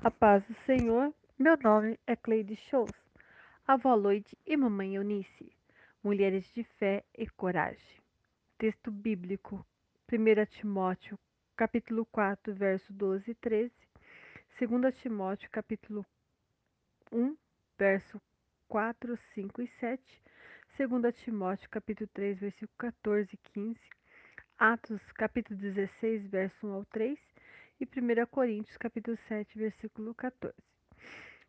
A paz do Senhor, meu nome é Cleide Shows, avó Loide e mamãe Eunice, mulheres de fé e coragem. Texto bíblico, 1 Timóteo, capítulo 4, verso 12 e 13, 2 Timóteo, capítulo 1, verso 4, 5 e 7, 2 Timóteo, capítulo 3, versículo 14 e 15, Atos, capítulo 16, verso 1 ao 3, e 1 Coríntios, capítulo 7, versículo 14.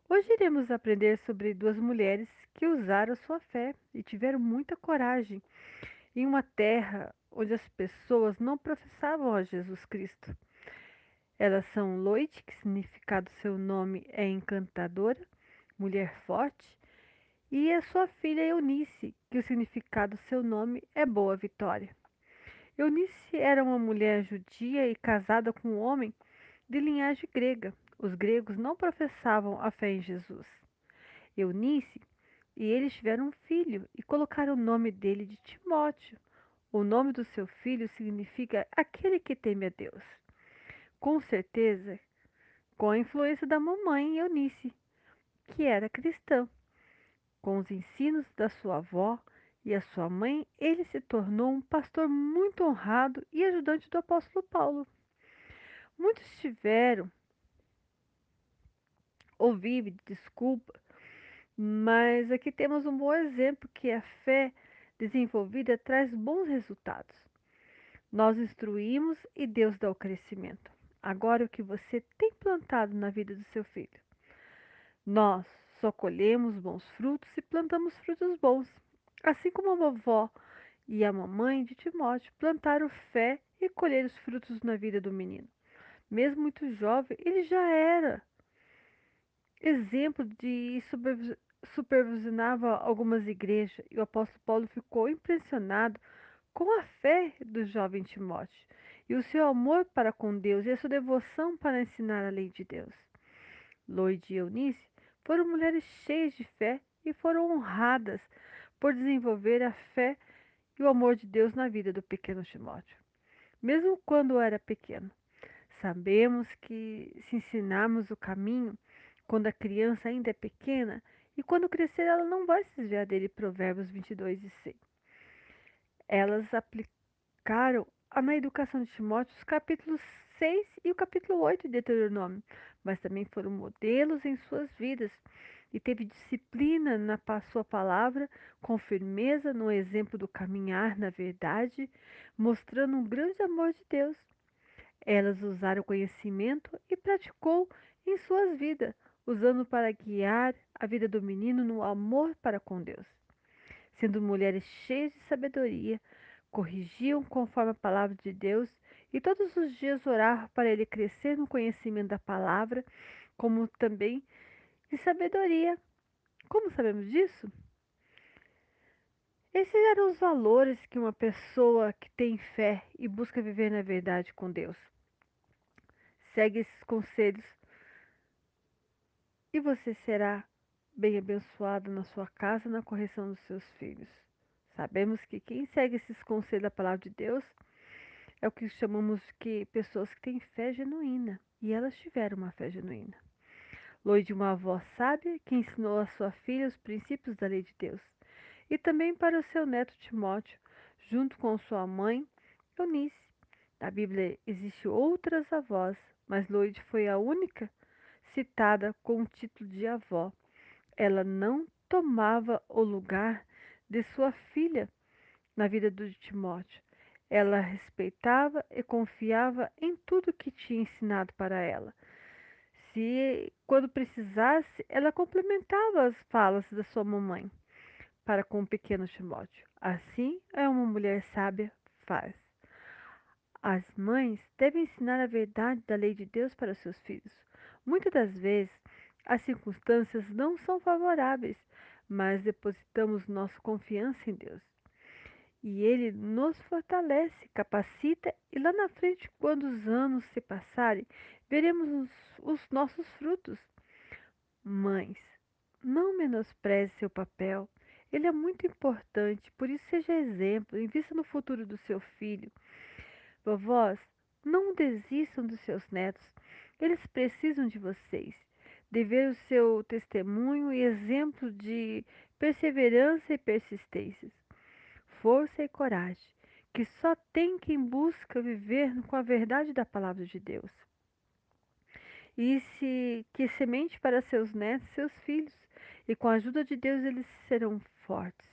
Hoje iremos aprender sobre duas mulheres que usaram sua fé e tiveram muita coragem em uma terra onde as pessoas não professavam a Jesus Cristo. Elas são Loite, que significado seu nome é encantadora, mulher forte, e a sua filha Eunice, que o significado seu nome é boa vitória. Eunice era uma mulher judia e casada com um homem de linhagem grega. Os gregos não professavam a fé em Jesus. Eunice e eles tiveram um filho e colocaram o nome dele de Timóteo. O nome do seu filho significa aquele que teme a Deus. Com certeza, com a influência da mamãe Eunice, que era cristã. Com os ensinos da sua avó e a sua mãe, ele se tornou um pastor muito honrado e ajudante do apóstolo Paulo. Muitos tiveram ou vivem desculpa, mas aqui temos um bom exemplo que a fé desenvolvida traz bons resultados. Nós instruímos e Deus dá o crescimento. Agora o que você tem plantado na vida do seu filho. Nós só colhemos bons frutos e plantamos frutos bons. Assim como a vovó e a mamãe de Timóteo plantaram fé e colheram os frutos na vida do menino. Mesmo muito jovem, ele já era exemplo de supervisionava algumas igrejas e o apóstolo Paulo ficou impressionado com a fé do jovem Timóteo e o seu amor para com Deus e a sua devoção para ensinar a lei de Deus. Loide e Eunice foram mulheres cheias de fé e foram honradas por desenvolver a fé e o amor de Deus na vida do pequeno Timóteo, mesmo quando era pequeno. Sabemos que se ensinarmos o caminho quando a criança ainda é pequena, e quando crescer ela não vai se desviar dele. Provérbios 22 e 6. Elas aplicaram na educação de Timóteo os capítulos 6 e o capítulo 8 de Deuteronômio, mas também foram modelos em suas vidas e teve disciplina na sua palavra, com firmeza no exemplo do caminhar na verdade, mostrando um grande amor de Deus. Elas usaram o conhecimento e praticou em suas vidas, usando para guiar a vida do menino no amor para com Deus. Sendo mulheres cheias de sabedoria, corrigiam conforme a palavra de Deus e todos os dias oravam para ele crescer no conhecimento da palavra, como também sabedoria. Como sabemos disso? Esses eram os valores que uma pessoa que tem fé e busca viver na verdade com Deus segue esses conselhos e você será bem abençoado na sua casa na correção dos seus filhos. Sabemos que quem segue esses conselhos da palavra de Deus é o que chamamos de pessoas que têm fé genuína, e elas tiveram uma fé genuína. Loide, uma avó sábia que ensinou a sua filha os princípios da lei de Deus, e também para o seu neto Timóteo, junto com sua mãe Eunice. Na Bíblia existem outras avós, mas Loide foi a única citada com o título de avó. Ela não tomava o lugar de sua filha na vida de Timóteo. Ela respeitava e confiava em tudo que tinha ensinado para ela. Se, quando precisasse, ela complementava as falas da sua mamãe para com o pequeno Timóteo. Assim é uma mulher sábia faz. As mães devem ensinar a verdade da lei de Deus para seus filhos. Muitas das vezes, as circunstâncias não são favoráveis, mas depositamos nossa confiança em Deus. E Ele nos fortalece, capacita, e lá na frente, quando os anos se passarem, veremos os, os nossos frutos. Mães, não menospreze seu papel. Ele é muito importante, por isso seja exemplo, invista no futuro do seu filho. Vovós, não desistam dos seus netos. Eles precisam de vocês, de ver o seu testemunho e exemplo de perseverança e persistência, força e coragem, que só tem quem busca viver com a verdade da palavra de Deus. E se que semente para seus netos, seus filhos, e com a ajuda de Deus eles serão fortes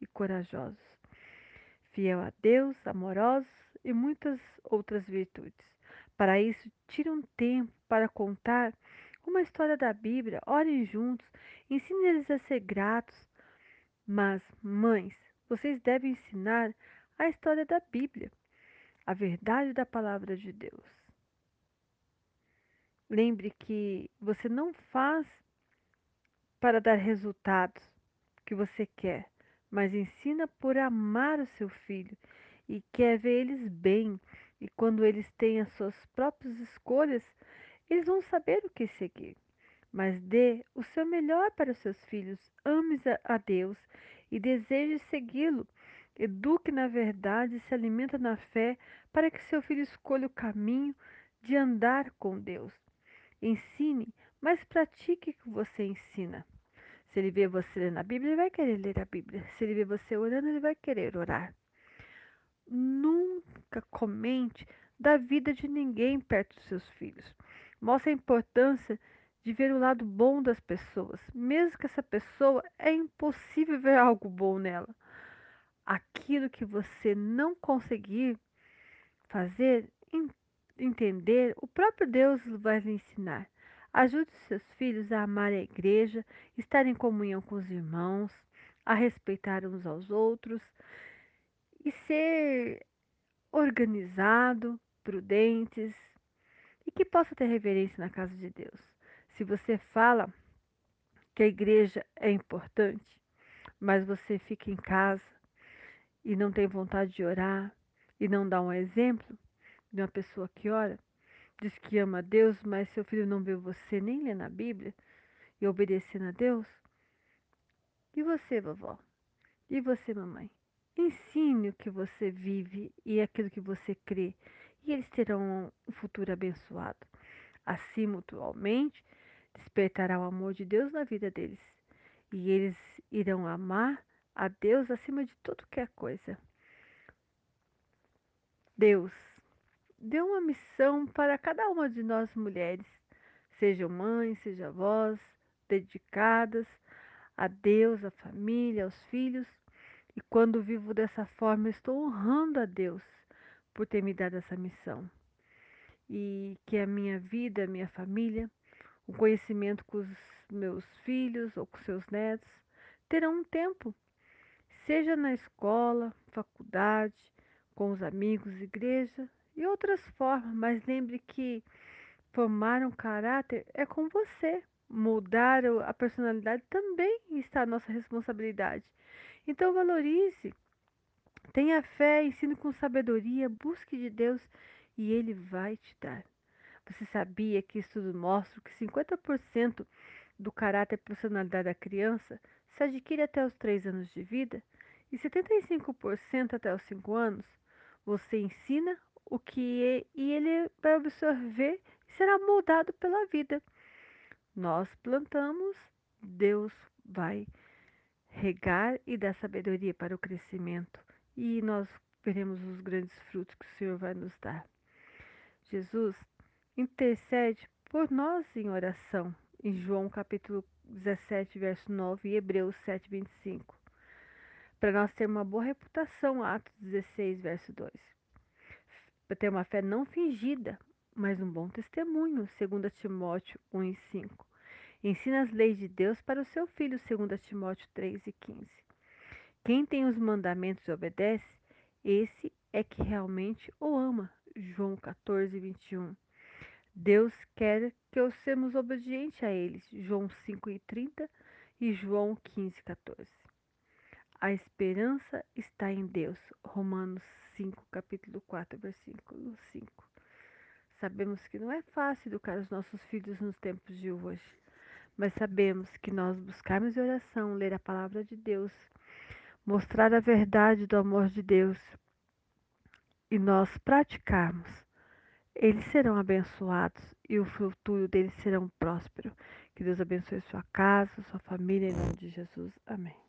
e corajosos, fiel a Deus, amorosos e muitas outras virtudes. Para isso, tire um tempo para contar uma história da Bíblia, orem juntos, ensine eles a ser gratos. Mas, mães, vocês devem ensinar a história da Bíblia, a verdade da palavra de Deus. Lembre que você não faz para dar resultados que você quer, mas ensina por amar o seu filho e quer ver eles bem. E quando eles têm as suas próprias escolhas, eles vão saber o que seguir. Mas dê o seu melhor para os seus filhos, ame a Deus e deseje segui-lo. Eduque na verdade e se alimenta na fé para que seu filho escolha o caminho de andar com Deus. Ensine, mas pratique o que você ensina. Se ele vê você lendo a Bíblia, ele vai querer ler a Bíblia. Se ele vê você orando, ele vai querer orar. Nunca comente da vida de ninguém perto dos seus filhos. Mostre a importância de ver o lado bom das pessoas, mesmo que essa pessoa é impossível ver algo bom nela. Aquilo que você não conseguir fazer, entender, o próprio Deus vai lhe ensinar. Ajude seus filhos a amar a igreja, estar em comunhão com os irmãos, a respeitar uns aos outros e ser organizado, prudentes e que possa ter reverência na casa de Deus. Se você fala que a igreja é importante, mas você fica em casa e não tem vontade de orar e não dá um exemplo de uma pessoa que ora, diz que ama a Deus, mas seu filho não vê você nem ler na Bíblia e obedecendo a Deus? E você, vovó? E você, mamãe? Ensine o que você vive e aquilo que você crê, e eles terão um futuro abençoado. Assim, mutualmente, despertará o amor de Deus na vida deles, e eles irão amar a Deus acima de tudo que é coisa. Deus deu uma missão para cada uma de nós mulheres, sejam mães, sejam avós, dedicadas a Deus, à família, aos filhos e quando vivo dessa forma, estou honrando a Deus por ter me dado essa missão. E que a minha vida, a minha família, o conhecimento com os meus filhos ou com seus netos, terão um tempo, seja na escola, faculdade, com os amigos, igreja e outras formas, mas lembre que formar um caráter é com você. Mudar a personalidade também está a nossa responsabilidade. Então valorize, tenha fé, ensine com sabedoria, busque de Deus e Ele vai te dar. Você sabia que estudos mostram que 50% do caráter e personalidade da criança se adquire até os 3 anos de vida e 75% até os 5 anos? Você ensina o que é, e ele vai absorver e será moldado pela vida. Nós plantamos, Deus vai regar e dar sabedoria para o crescimento, e nós veremos os grandes frutos que o Senhor vai nos dar. Jesus intercede por nós em oração, em João capítulo 17, verso 9 e Hebreus 7, 25. Para nós ter uma boa reputação, Atos 16, verso 2. Para ter uma fé não fingida, mas um bom testemunho, 2 Timóteo 1 e 5. Ensina as leis de Deus para o seu filho, 2 Timóteo 3 e 15. Quem tem os mandamentos e obedece, esse é que realmente o ama. João 14, 21. Deus quer que eu sejamos obedientes a eles. João 5 e 30 João 15, 14. A esperança está em Deus. Romanos 5, capítulo 4, versículo 5. Sabemos que não é fácil educar os nossos filhos nos tempos de hoje mas sabemos que nós buscarmos oração, ler a palavra de Deus, mostrar a verdade do amor de Deus e nós praticarmos, eles serão abençoados e o futuro deles serão próspero. Que Deus abençoe sua casa, sua família, em nome de Jesus. Amém.